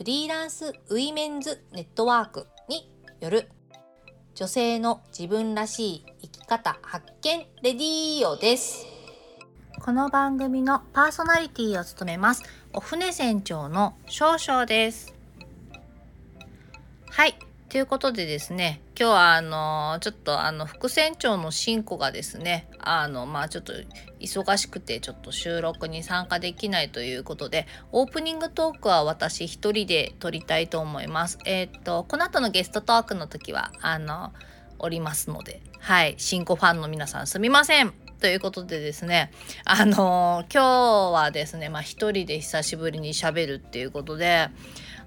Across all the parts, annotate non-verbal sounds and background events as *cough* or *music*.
フリーランスウィメンズネットワークによる女性の自分らしい生き方発見レディーオです。この番組のパーソナリティを務めます。お船船長の少々です。はい。ということでですね今日はあのちょっとあの副船長の新子がですねあのまあちょっと忙しくてちょっと収録に参加できないということでオープニングトークは私一人で撮りたいと思います。えー、っとこの後のゲストトークの時はあのおりますのではい新子ファンの皆さんすみません。ということでですね、あのー、今日はですね、まあ一人で久しぶりに喋るっていうことで、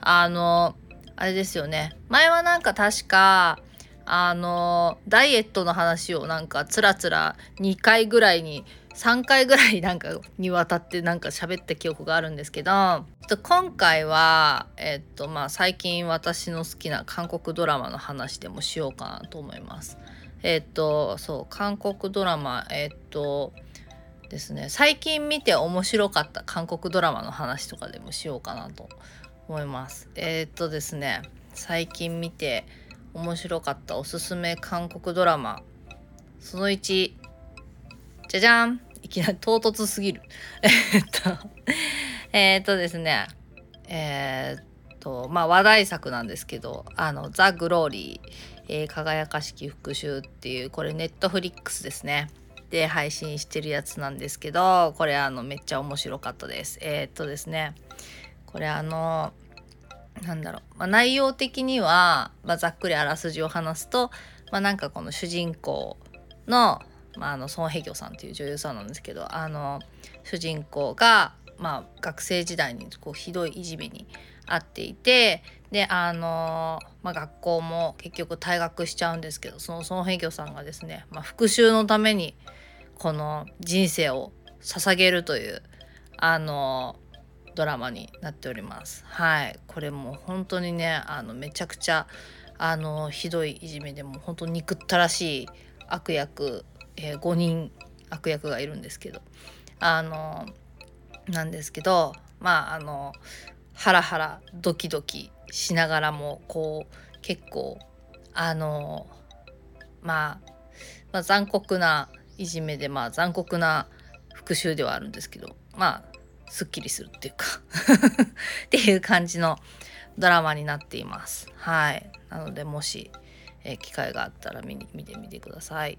あの、あれですよね。前はなんか確か、あのダイエットの話をなんかつらつら2回ぐらいに3回ぐらいなんかにわたってなんか喋った記憶があるんですけど今回はえっとまあ最近私の好きな韓国ドラマの話でもしようかなと思います。えっとそう韓国ドラマえっとですね最近見て面白かった韓国ドラマの話とかでもしようかなと思います。えっとですね最近見て面白かったおすすめ韓国ドラマその1じゃじゃんいきなり唐突すぎる。*laughs* えっとえっとですねえー、っとまあ話題作なんですけどあの「ザ・グローリー、えー、輝かしき復讐」っていうこれネットフリックスですね。で配信してるやつなんですけどこれあのめっちゃ面白かったです。えー、っとですねこれあのなんだろう、まあ、内容的には、まあ、ざっくりあらすじを話すと、まあ、なんかこの主人公の,、まあ、あのソン・ヘギョさんっていう女優さんなんですけどあの主人公が、まあ、学生時代にこうひどいいじめに遭っていてであの、まあ、学校も結局退学しちゃうんですけどそのソン・ヘギョさんがですね、まあ、復讐のためにこの人生を捧げるというあのドラマになっております。はい。これも本当にねあのめちゃくちゃあのひどいいじめでも本当に憎ったらしい悪役、えー、5人悪役がいるんですけど。あのなんですけどまああのハラハラドキドキしながらもこう結構あのまあ、まあ、残酷ないじめでまあ残酷な復讐ではあるんですけどまあすっきりするっていうか *laughs* っていう感じのドラマになっています。はい。なので、もし、えー、機会があったら見に見てみてください。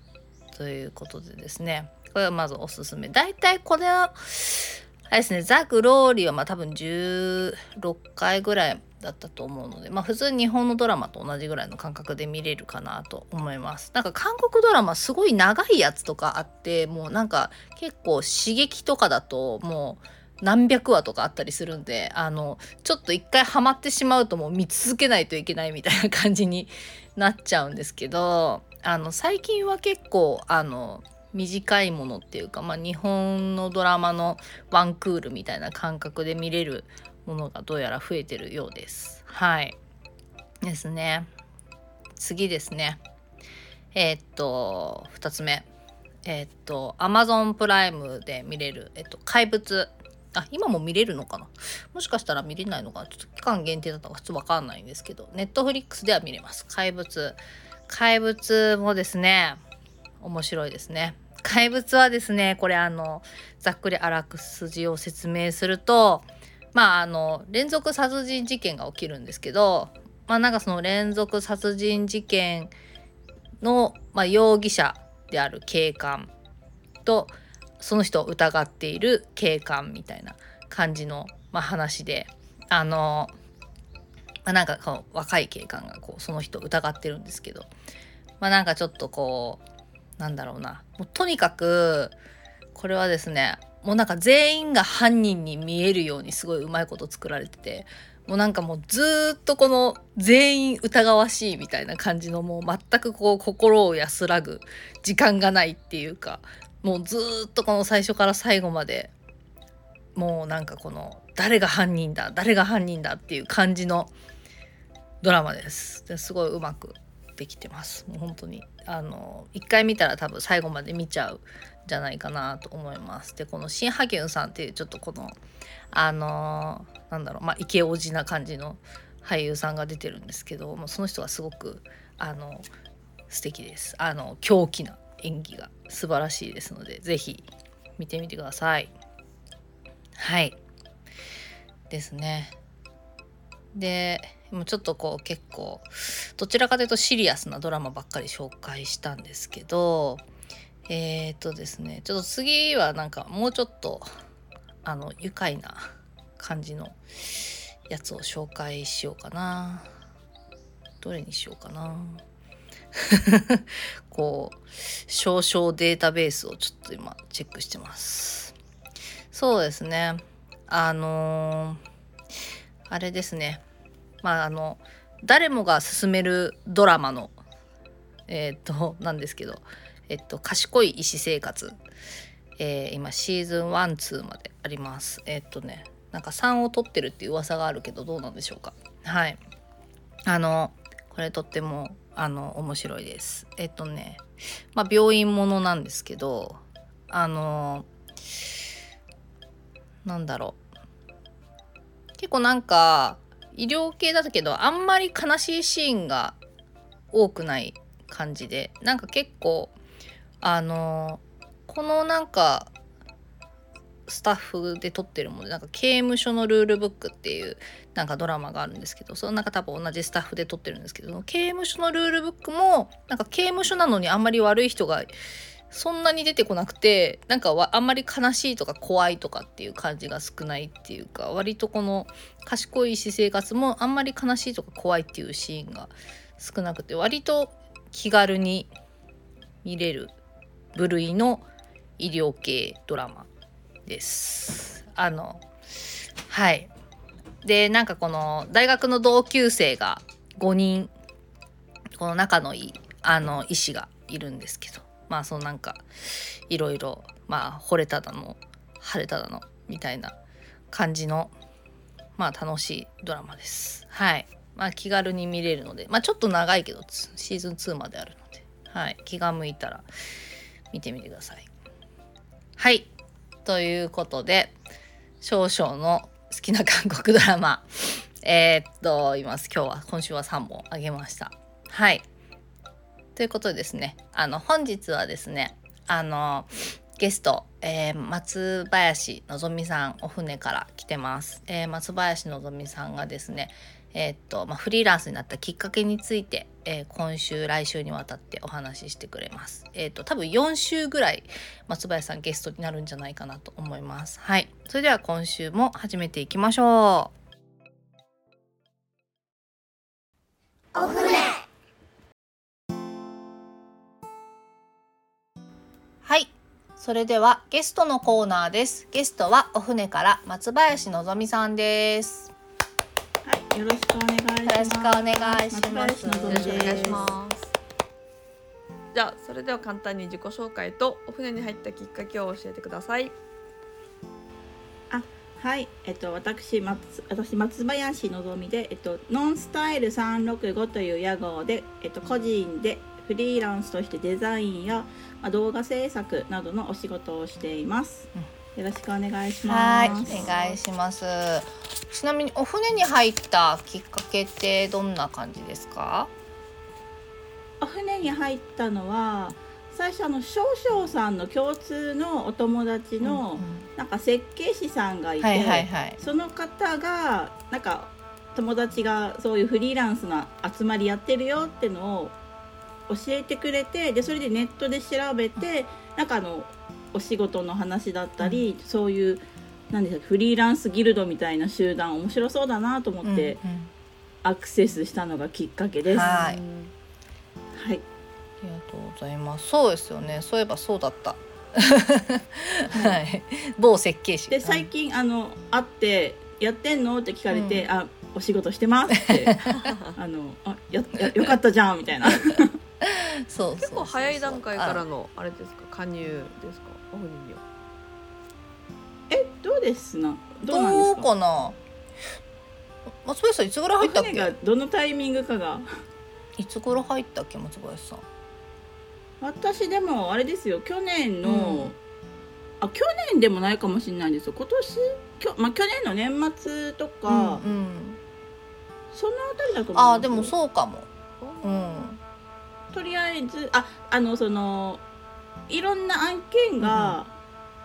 ということでですね、これはまずおすすめ。大体これは、あれですね、ザ・グローリーはまあ多分16回ぐらいだったと思うので、まあ普通日本のドラマと同じぐらいの感覚で見れるかなと思います。なんか韓国ドラマすごい長いやつとかあって、もうなんか結構刺激とかだともう何百話とかあったりするんであのちょっと一回ハマってしまうともう見続けないといけないみたいな感じになっちゃうんですけどあの最近は結構あの短いものっていうか、まあ、日本のドラマのワンクールみたいな感覚で見れるものがどうやら増えてるようです。はいですね。次ですね。えー、っと2つ目。えー、っと Amazon プライムで見れる、えっと、怪物あ、今も見れるのかな？もしかしたら見れないのかな？ちょっと期間限定だったか普通わかんないんですけど、ネットフリックスでは見れます。怪物。怪物もですね、面白いですね。怪物はですね、これあの、ざっくりあらく筋を説明すると、まああの、連続殺人事件が起きるんですけど、まあなんかその連続殺人事件の、まあ、容疑者である警官と、その人を疑っている警官みたいな感じの、まあ、話であの、まあ、なんかこう若い警官がこうその人を疑ってるんですけど、まあ、なんかちょっとこうなんだろうな。もうとにかくこれはですねもうなんか全員が犯人に見えるようにすごいうまいこと作られててもうなんかもうずっとこの全員疑わしいみたいな感じのもう全くこう心を安らぐ時間がないっていうかもうずっとこの最初から最後までもうなんかこの誰が犯人だ誰が犯人だっていう感じのドラマです。ですごいうまくできてます。もう本当に。あの一回見たら多分最後まで見ちゃうじゃないかなと思います。でこのシン・ハギュンさんっていうちょっとこのあのなんだろうまあイケオジな感じの俳優さんが出てるんですけどもうその人がすごくあの素敵です。あの狂気な演技が。素晴らしいですので是非見てみてください。はい。ですね。でもちょっとこう結構どちらかというとシリアスなドラマばっかり紹介したんですけどえっ、とですねちょっと次はなんかもうちょっとあの愉快な感じのやつを紹介しようかな。どれにしようかな。*laughs* こう少々データベースをちょっと今チェックしてます。そうですね。あのー、あれですね。まああの誰もが勧めるドラマのえっ、となんですけどえっと賢い医師生活。えー、今シーズン12まであります。えっとねなんか3を取ってるっていう噂があるけどどうなんでしょうか。はい。あのこれとってもあの面白いです。えっとねまあ病院ものなんですけどあのなんだろう。結構なんか医療系だったけどあんまり悲しいシーンが多くない感じでなんか結構あのこのなんかスタッフで撮ってるものでなんか刑務所のルールブックっていうなんかドラマがあるんですけどその中多分同じスタッフで撮ってるんですけど刑務所のルールブックもなんか刑務所なのにあんまり悪い人がそんなに出てこなくてなんかあんまり悲しいとか怖いとかっていう感じが少ないっていうか割とこの賢い私生活もあんまり悲しいとか怖いっていうシーンが少なくて割と気軽に見れる部類の医療系ドラマ。です。あのはいでなんかこの大学の同級生が5人この仲のいいあの医師がいるんですけどまあそのなんかいろいろまあ惚れただの晴れただのみたいな感じのまあ楽しいドラマです。はい。まあ気軽に見れるので、まあちょっと長いけどシーズン2まであるので、はい。気が向いたら見てみてください。はい。ということで、少々の好きな韓国ドラマ、*laughs* えー、っと、います。今日は、今週は3本あげました。はい。ということでですね、あの、本日はですね、あの、ゲスト、えー、松林のぞみさんお船から来てます。えー、松林のぞみさんがですね、えー、っとまあ、フリーランスになったきっかけについて、え今週来週にわたってお話ししてくれます。えっと多分4週ぐらい松林さんゲストになるんじゃないかなと思います。はい、それでは今週も始めていきましょう。お船それではゲストのコーナーです。ゲストはお船から松林のぞみさんです。はい、よろしくお願いします。よろしくお願いします。よろしくお願いします。じゃあそれでは簡単に自己紹介とお船に入ったきっかけを教えてください。あ、はい、えっと私松私松林のぞみでえっとノンスタイル三六五という屋号でえっと個人でフリーランスとしてデザインやまあ、動画制作などのお仕事をしています。よろしくお願いします。お願いします。ちなみにお船に入ったきっかけってどんな感じですか？お船に入ったのは最初あの少々さんの共通のお友達のなんか設計士さんがいて、その方がなんか友達がそういうフリーランスな集まりやってるよってのを教えてくれてでそれでネットで調べてなんかあのお仕事の話だったり、うん、そういう何でしょうフリーランスギルドみたいな集団面白そうだなと思って、うんうん、アクセスしたのがきっかけです。はい、はい、ありがとうございます。そうですよね。そういえばそうだった。はい、某設計士。で最近あの会ってやってんの？って聞かれて、うん、あお仕事してますって。*laughs* あのあややよかったじゃんみたいな。*laughs* そう。結構早い段階からのあれですか？加入ですか？オフにはえどうです？などうなんですか？かな？松林さんいつぐらい入ったっけ？がどのタイミングかが？いつ頃入ったっけ松林さん？私でもあれですよ。去年の、うん、あ去年でもないかもしれないですよ。今年？きょ、まあ、去年の年末とか、うんうん、そのあたりだと思うあでもそうかも。うん。とりあえずああのそのいろんな案件が、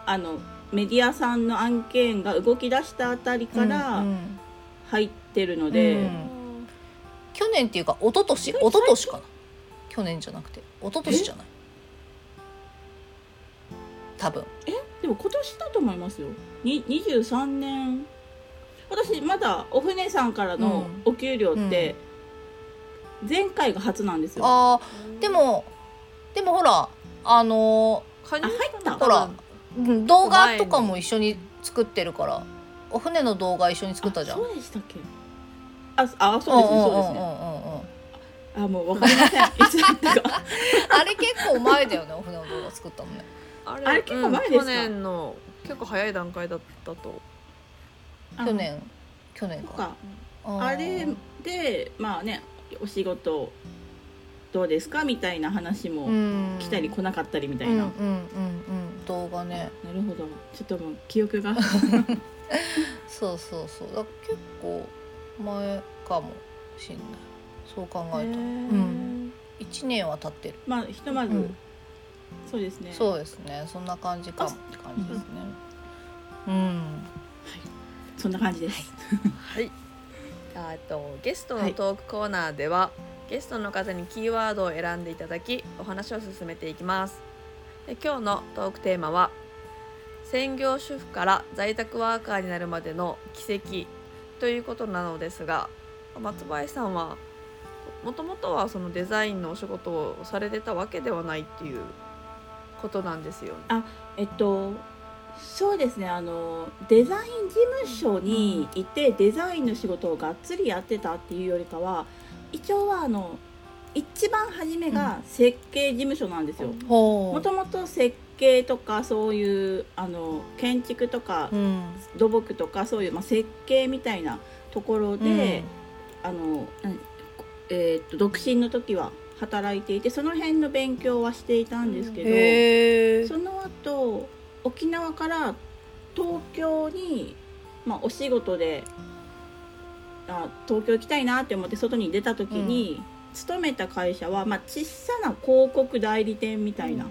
うん、あのメディアさんの案件が動き出したあたりから入ってるので、うんうん、去年っていうか一昨年？一昨年かな？去年じゃなくて。一昨年じゃない？多分。え？でも今年だと思いますよ。に23年。私まだお船さんからのお給料って前回が初なんですよ、あでもでもほらあのー、あ入った？ほら動画とかも一緒に作ってるからお船の動画一緒に作ったじゃん。そうでしたっけ？ああそうですねそうですね。あもうわかりません。いつだったか *laughs* あれ結構前だよねお船の動画作ったのね。あれあれ結構前ですか、去年の結構早い段階だったと。去年去年か。あれでまあねお仕事どうですかみたいな話も来たり来なかったりみたいな、うんうんうんうん、動画ね。なるほど。ちょっともう記憶が。*laughs* そうそうそう。だ結構前かもしんない。そう考えたら、うん、1年は経ってる。まあひとまず、うん、そうですね。そうですね。そんな感じかもって感じですね。うん、はい、そんな感じです。はい。*laughs* あとゲストのトークコーナーでは、はい、ゲストの方にキーワードを選んでいただきお話を進めていきます。で今日のトークテーマは専業主婦から在宅ワーカーになるまでの奇跡ということなのですが松林さんはもともとはそのデザインのお仕事をされてたわけではないっていうことなんですよ、ね、あえっとそうですね。あのデザイン事務所にいてデザインの仕事をがっつりやってたっていうよりかは一応はあの一番初めが設計事務所なんですよ。もともと設計とかそういうあの建築とか、うん、土木とかそういう、まあ、設計みたいなところで、うん、あのえー、っと独身の時は働いていてその辺の勉強はしていたんですけどその後沖縄から東京に、まあ、お仕事であ東京行きたいなって思って外に出た時に、うん、勤めた会社は、まあ、小さな広告代理店みたいな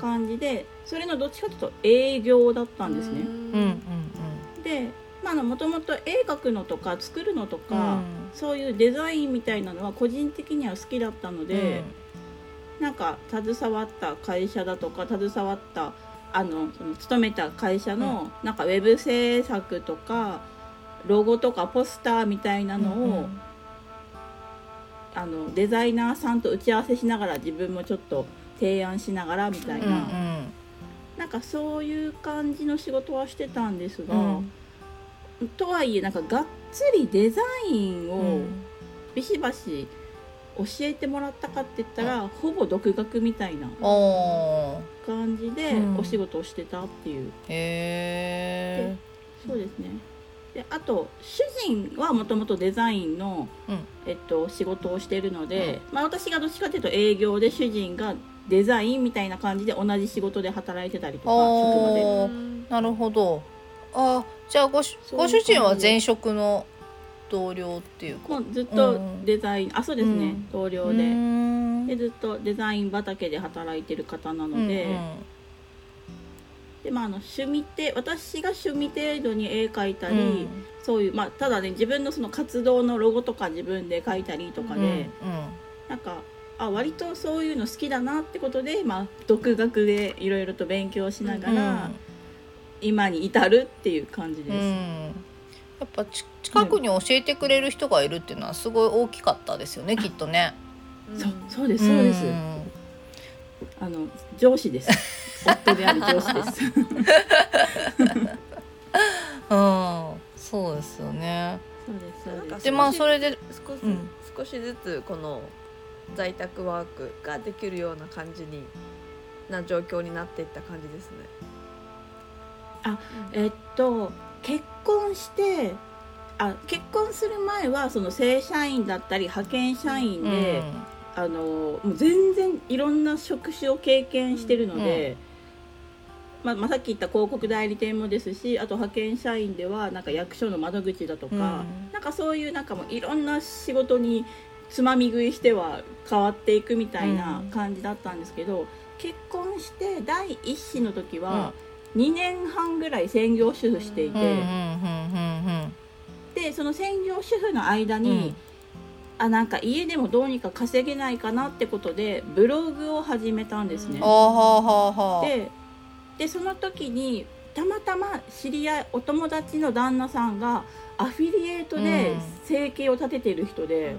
感じでそれのどっちかというと営業だったんですね。うん。うんうん、でもともと絵描くのとか作るのとか、うん、そういうデザインみたいなのは個人的には好きだったので、うん、なんか携わった会社だとか携わったあのその勤めた会社の、なんかウェブ制作とかロゴとかポスターみたいなのを、うんうん、あのデザイナーさんと打ち合わせしながら自分もちょっと提案しながらみたいな、うんうん、なんかそういう感じの仕事はしてたんですが、うん、とはいえなんかがっつりデザインをビシバシ教えてもらったかって言ったら、ほぼ独学みたいな感じでお仕事をしてたっていう。へそうですねであと主人はもともとデザインの、うん、えっと、仕事をしてるので、うん、まあ、私がどっちかというと営業で主人がデザインみたいな感じで同じ仕事で働いてたりとか職場で。なるほど。あじゃあごご主人は前職の同僚っていうか。ずっとデザイン、うん、あそうですね、うん、同僚で。でずっとデザイン畑で働いてる方なので、でまああの趣味程私が趣味程度に絵描いたり、うん、そういうまあただね自分のその活動のロゴとか自分で描いたりとかで、うんうん、なんかあ割とそういうの好きだなってことで、まあ、独学でいろいろと勉強しながら、今に至るっていう感じです。やっぱ近くに教えてくれる人がいるっていうのはすごい大きかったですよね、きっとね。そうそうですそうです。あの上司です。*laughs* 夫である上司です。*laughs* うん、そうですよね。そうですそうですでまあそれで少し,、少しずつこの在宅ワークができるような感じにな状況になっていった感じですね。あえっと結婚してあ結婚する前はその正社員だったり派遣社員で、うん、あのもう全然いろんな職種を経験してるので、うん、まあ、まあ、さっき言った広告代理店もですしあと派遣社員ではなんか役所の窓口だとか、うん、なんかそういうなんかもういろんな仕事につまみ食いしては変わっていくみたいな感じだったんですけど、結婚して第一子の時は2年半ぐらい専業主婦していて。でその専業主婦の間に、うん、あなんか家でもどうにか稼げないかなってことでブログを始めたんですね。ででその時にたまたま知り合いお友達の旦那さんがアフィリエイトで生計を立ててる人で、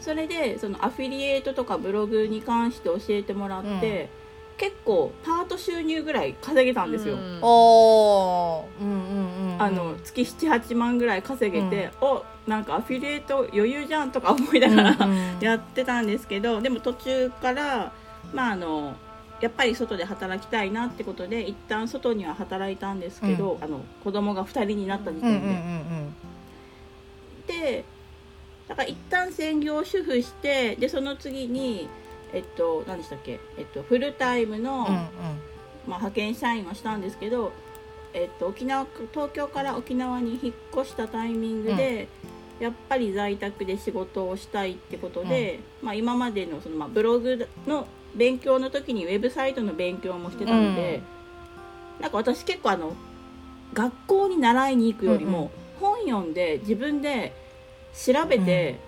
それでそのアフィリエイトとかブログに関して教えてもらって。うん結構パート収入ぐらい稼げたんですよ。うん、おうんうんうん、あの月78万ぐらい稼げて、うん、おなんかアフィリエイト余裕じゃんとか思いながら、うんうん、*laughs* やってたんですけどでも途中からまああのやっぱり外で働きたいなってことで一旦外には働いたんですけど、うん、あの子供が2人になった時点で。うんうんうんうん、でだから一旦専業主婦してでその次に。えっと何でしたっけ、えっと、フルタイムの、うんうん、まあ、派遣社員はしたんですけど、えっと、沖縄東京から沖縄に引っ越したタイミングで、うん、やっぱり在宅で仕事をしたいってことで、うん、まあ、今までのその、まあ、ブログの勉強の時にウェブサイトの勉強もしてたので、うん、なんか私結構あの学校に習いに行くよりも、本読んで自分で調べて、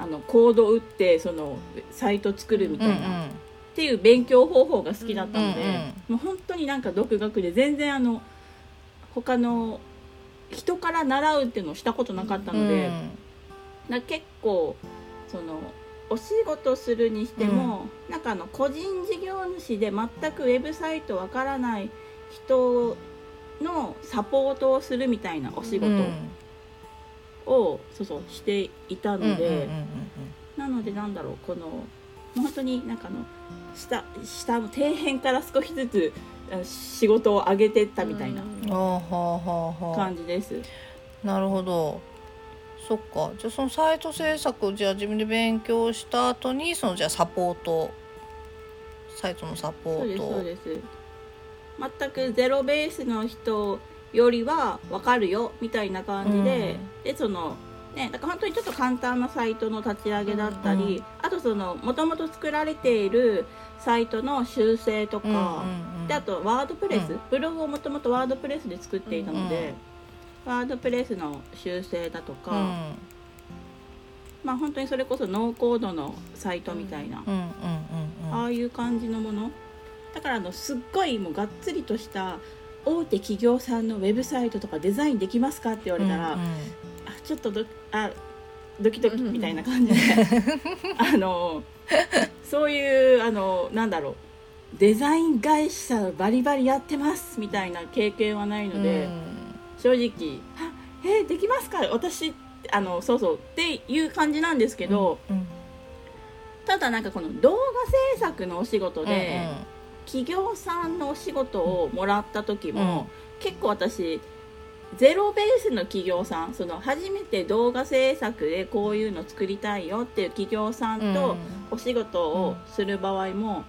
あのコードを打ってそのサイト作るみたいな、うんうん、っていう勉強方法が好きだったので、うんうん、もう本当になんか独学で全然あの他の人から習うっていうのをしたことなかったので、うん、結構そのお仕事するにしても、うん、なんかあの個人事業主で全くウェブサイトわからない人のサポートをするみたいなお仕事をそうそうしていたので、なのでなんだろうこの本当になんかの下下の底辺から少しずつ仕事を上げてったみたいな感じです。なるほど。そっか。じゃあそのサイト制作じゃあ自分で勉強した後にそのじゃあサポート。サイトのサポート。そうですそうです。全くゼロベースの人よりは分かるよみたいな感じで、うん、でそのね、だから本当にちょっと簡単なサイトの立ち上げだったり、うん。うん、あとそのもともと作られているサイトの修正とか、うんうんうん、であとワードプレス、うん、ブログをもともとワードプレスで作っていたので、うん。うん、ワードプレスの修正だとか、うん、まあ本当にそれこそノーコードのサイトみたいな、ああいう感じのもの。だからあのすっごいもうがっつりとした大手企業さんのウェブサイトとかデザインできますかって言われたら、うんうん、あちょっとどあドキドキみたいな感じで、*laughs* あのそういうあのなんだろう。デザイン会社バリバリやってますみたいな経験はないので、うん、正直「あえー、できますか？私あのそうそう」っていう感じなんですけど、うんうん、ただなんかこの動画制作のお仕事で、うんうん企業さんのお仕事をもらった時も、うん、結構私ゼロベースの企業さんその初めて動画制作でこういうの作りたいよっていう企業さんとお仕事をする場合も、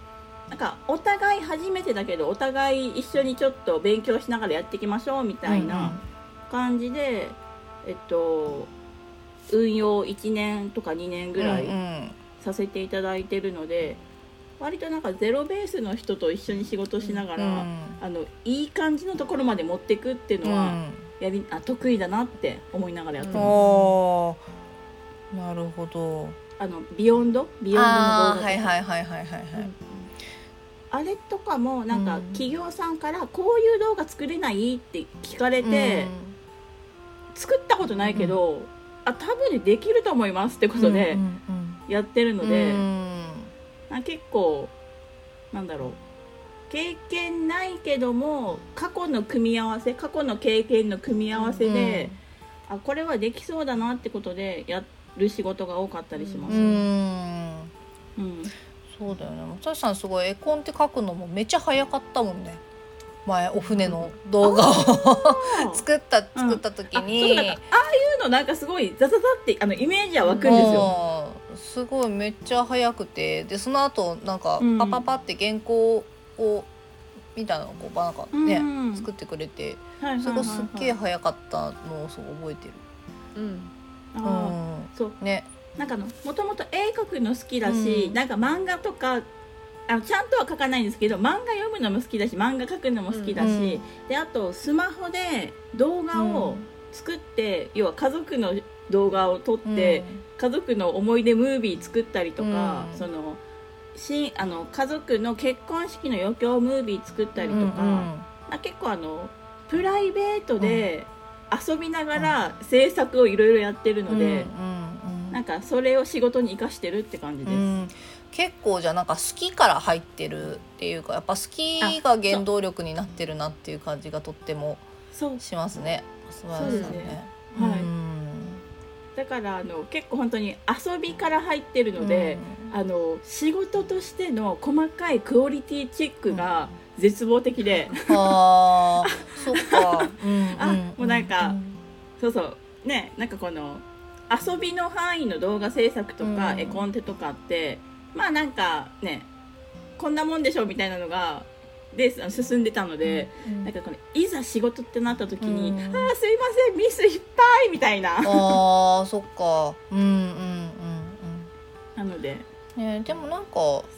うん、なんかお互い初めてだけどお互い一緒にちょっと勉強しながらやっていきましょうみたいな感じで、えっと運用1年とか2年ぐらいさせていただいてるので。割となんかゼロベースの人と一緒に仕事しながら、うん、あのいい感じのところまで持っていくっていうのは、やりゃ得意だなって思いながらやってます。なるほど。あのビヨンドビヨンドの動画はいはいはいはいはい。はい。あれとかもなんか企業さんからこういう動画作れないって聞かれて、作ったことないけど、あ多分できると思いますってことでやってるので、あ結構なんだろう。経験ないけども過去の組み合わせ過去の経験の組み合わせで、あこれはできそうだなってことでやる仕事が多かったりします、ね、うん、うん、そうだよね。松橋さんすごい絵コンって書くのもめっちゃ早かったもんね。前お船の動画を *laughs* 作った作った時に、うん、ああいうのなんかすごいザザザってあのイメージは湧くんですよすごいめっちゃ早くてでその後なんかパパパって原稿をみたいなのをこうなんかね、うん、作ってくれて、そこすっげえ早かったのをすごい覚えてる。うん、あうん、そう。ね。なんかのもともと絵描くの好きだし、うん、なんか漫画とかあのちゃんとは描かないんですけど漫画読むのも好きだし漫画描くのも好きだし、うん、であとスマホで動画を作って、要は家族の動画を撮って、家族の思い出ムービー作ったりとか、そのしあの家族の結婚式の余興ムービー作ったりとか、うんうん、あ結構あのプライベートで遊びながら制作をいろいろやってるので、うんうん、なんかそれを仕事に生かしてるって感じです。うん。結構じゃなんか好きから入ってるっていうかやっぱ好きが原動力になってるなっていう感じがとってもしますね。そうですね。はい。だからあの結構本当に遊びから入ってるので、うん、あの仕事としての細かいクオリティチェックが絶望的で、うん、あ *laughs* そっか、うん、あもうなんか、そうそう。ねなんかこの遊びの範囲の動画制作とか、絵コンテとかってまあなんかねこんなもんでしょみたいなのがで進んでたので、うん、なんかこのいざ仕事ってなった時に「うん、ああすいませんミスいっぱい」みたいな。あそっか。うんうんうんうん。なので、ね、でもなんか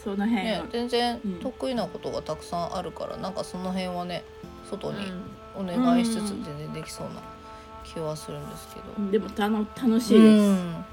その辺、ね、全然得意なことがたくさんあるから、うん、なんかその辺はね外にお願いしつつ全然できそうな気はするんですけど、でもたの楽しいです、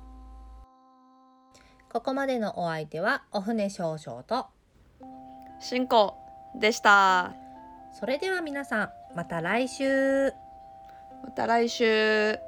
ここまでのお相手はお船少々と進行でした。それでは皆さんまた来週。また来週